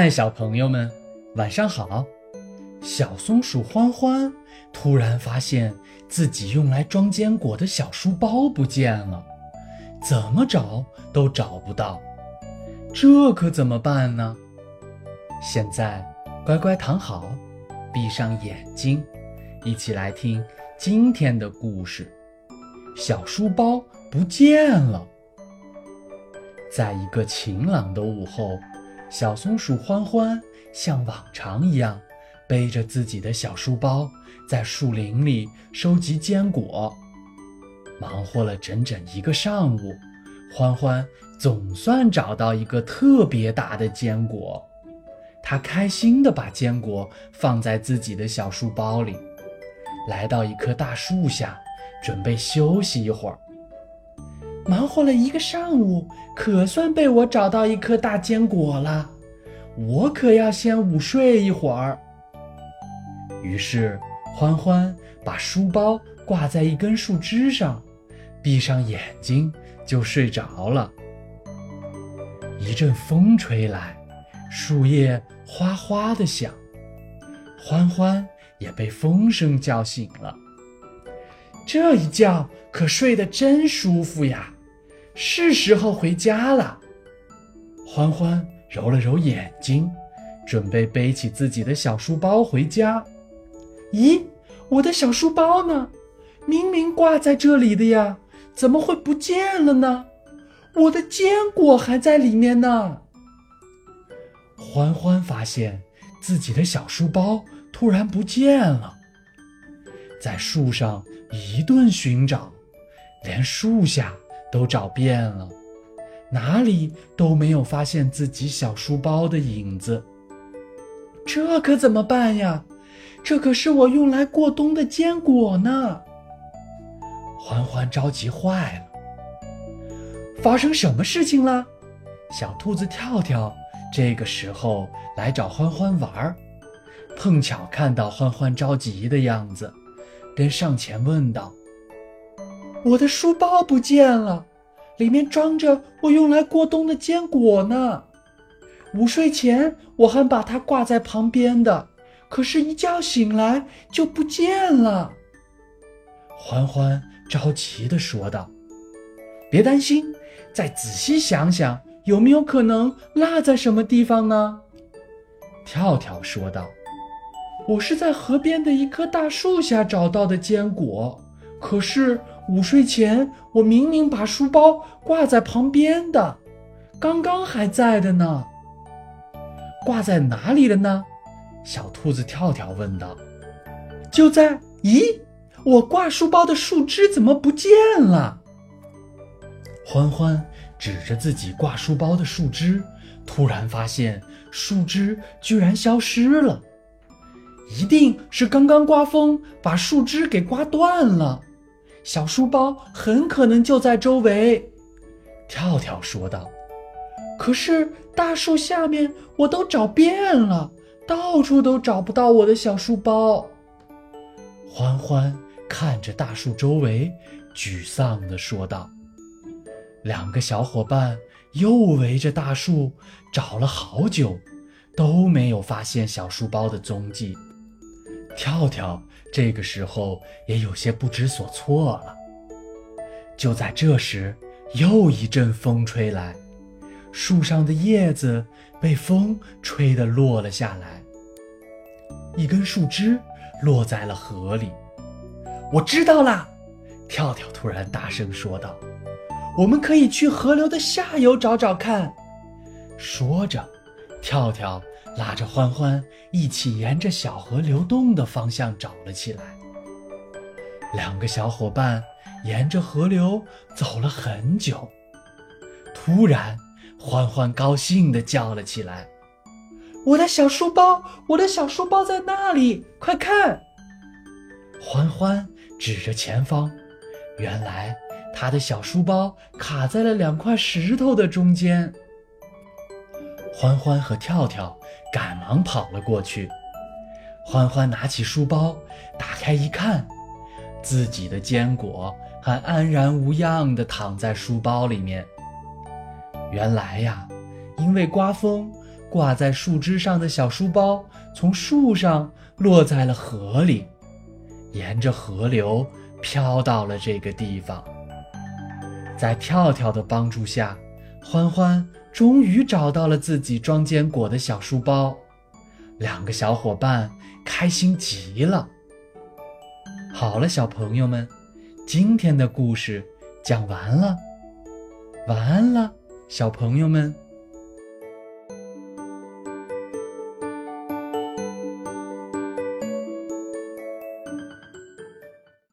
嗨，小朋友们，晚上好！小松鼠欢欢突然发现自己用来装坚果的小书包不见了，怎么找都找不到，这可怎么办呢？现在乖乖躺好，闭上眼睛，一起来听今天的故事：小书包不见了。在一个晴朗的午后。小松鼠欢欢像往常一样，背着自己的小书包，在树林里收集坚果。忙活了整整一个上午，欢欢总算找到一个特别大的坚果。他开心地把坚果放在自己的小书包里，来到一棵大树下，准备休息一会儿。忙活了一个上午，可算被我找到一颗大坚果了。我可要先午睡一会儿。于是，欢欢把书包挂在一根树枝上，闭上眼睛就睡着了。一阵风吹来，树叶哗哗地响，欢欢也被风声叫醒了。这一觉可睡得真舒服呀！是时候回家了，欢欢揉了揉眼睛，准备背起自己的小书包回家。咦，我的小书包呢？明明挂在这里的呀，怎么会不见了呢？我的坚果还在里面呢。欢欢发现自己的小书包突然不见了，在树上一顿寻找，连树下。都找遍了，哪里都没有发现自己小书包的影子。这可怎么办呀？这可是我用来过冬的坚果呢！欢欢着急坏了。发生什么事情了？小兔子跳跳这个时候来找欢欢玩儿，碰巧看到欢欢着急的样子，便上前问道。我的书包不见了，里面装着我用来过冬的坚果呢。午睡前我还把它挂在旁边的，可是，一觉醒来就不见了。欢欢着急地说道：“别担心，再仔细想想，有没有可能落在什么地方呢？”跳跳说道：“我是在河边的一棵大树下找到的坚果，可是……”午睡前，我明明把书包挂在旁边的，刚刚还在的呢。挂在哪里了呢？小兔子跳跳问道。就在……咦，我挂书包的树枝怎么不见了？欢欢指着自己挂书包的树枝，突然发现树枝居然消失了，一定是刚刚刮风把树枝给刮断了。小书包很可能就在周围，跳跳说道。可是大树下面我都找遍了，到处都找不到我的小书包。欢欢看着大树周围，沮丧地说道。两个小伙伴又围着大树找了好久，都没有发现小书包的踪迹。跳跳。这个时候也有些不知所措了。就在这时，又一阵风吹来，树上的叶子被风吹得落了下来，一根树枝落在了河里。我知道啦！跳跳突然大声说道：“我们可以去河流的下游找找看。”说着，跳跳。拉着欢欢一起沿着小河流动的方向找了起来。两个小伙伴沿着河流走了很久，突然，欢欢高兴地叫了起来：“我的小书包，我的小书包在那里！快看！”欢欢指着前方，原来他的小书包卡在了两块石头的中间。欢欢和跳跳。赶忙跑了过去，欢欢拿起书包，打开一看，自己的坚果还安然无恙地躺在书包里面。原来呀，因为刮风挂在树枝上的小书包从树上落在了河里，沿着河流飘到了这个地方。在跳跳的帮助下，欢欢终于找到了自己装坚果的小书包。两个小伙伴开心极了。好了，小朋友们，今天的故事讲完了，晚安了，小朋友们。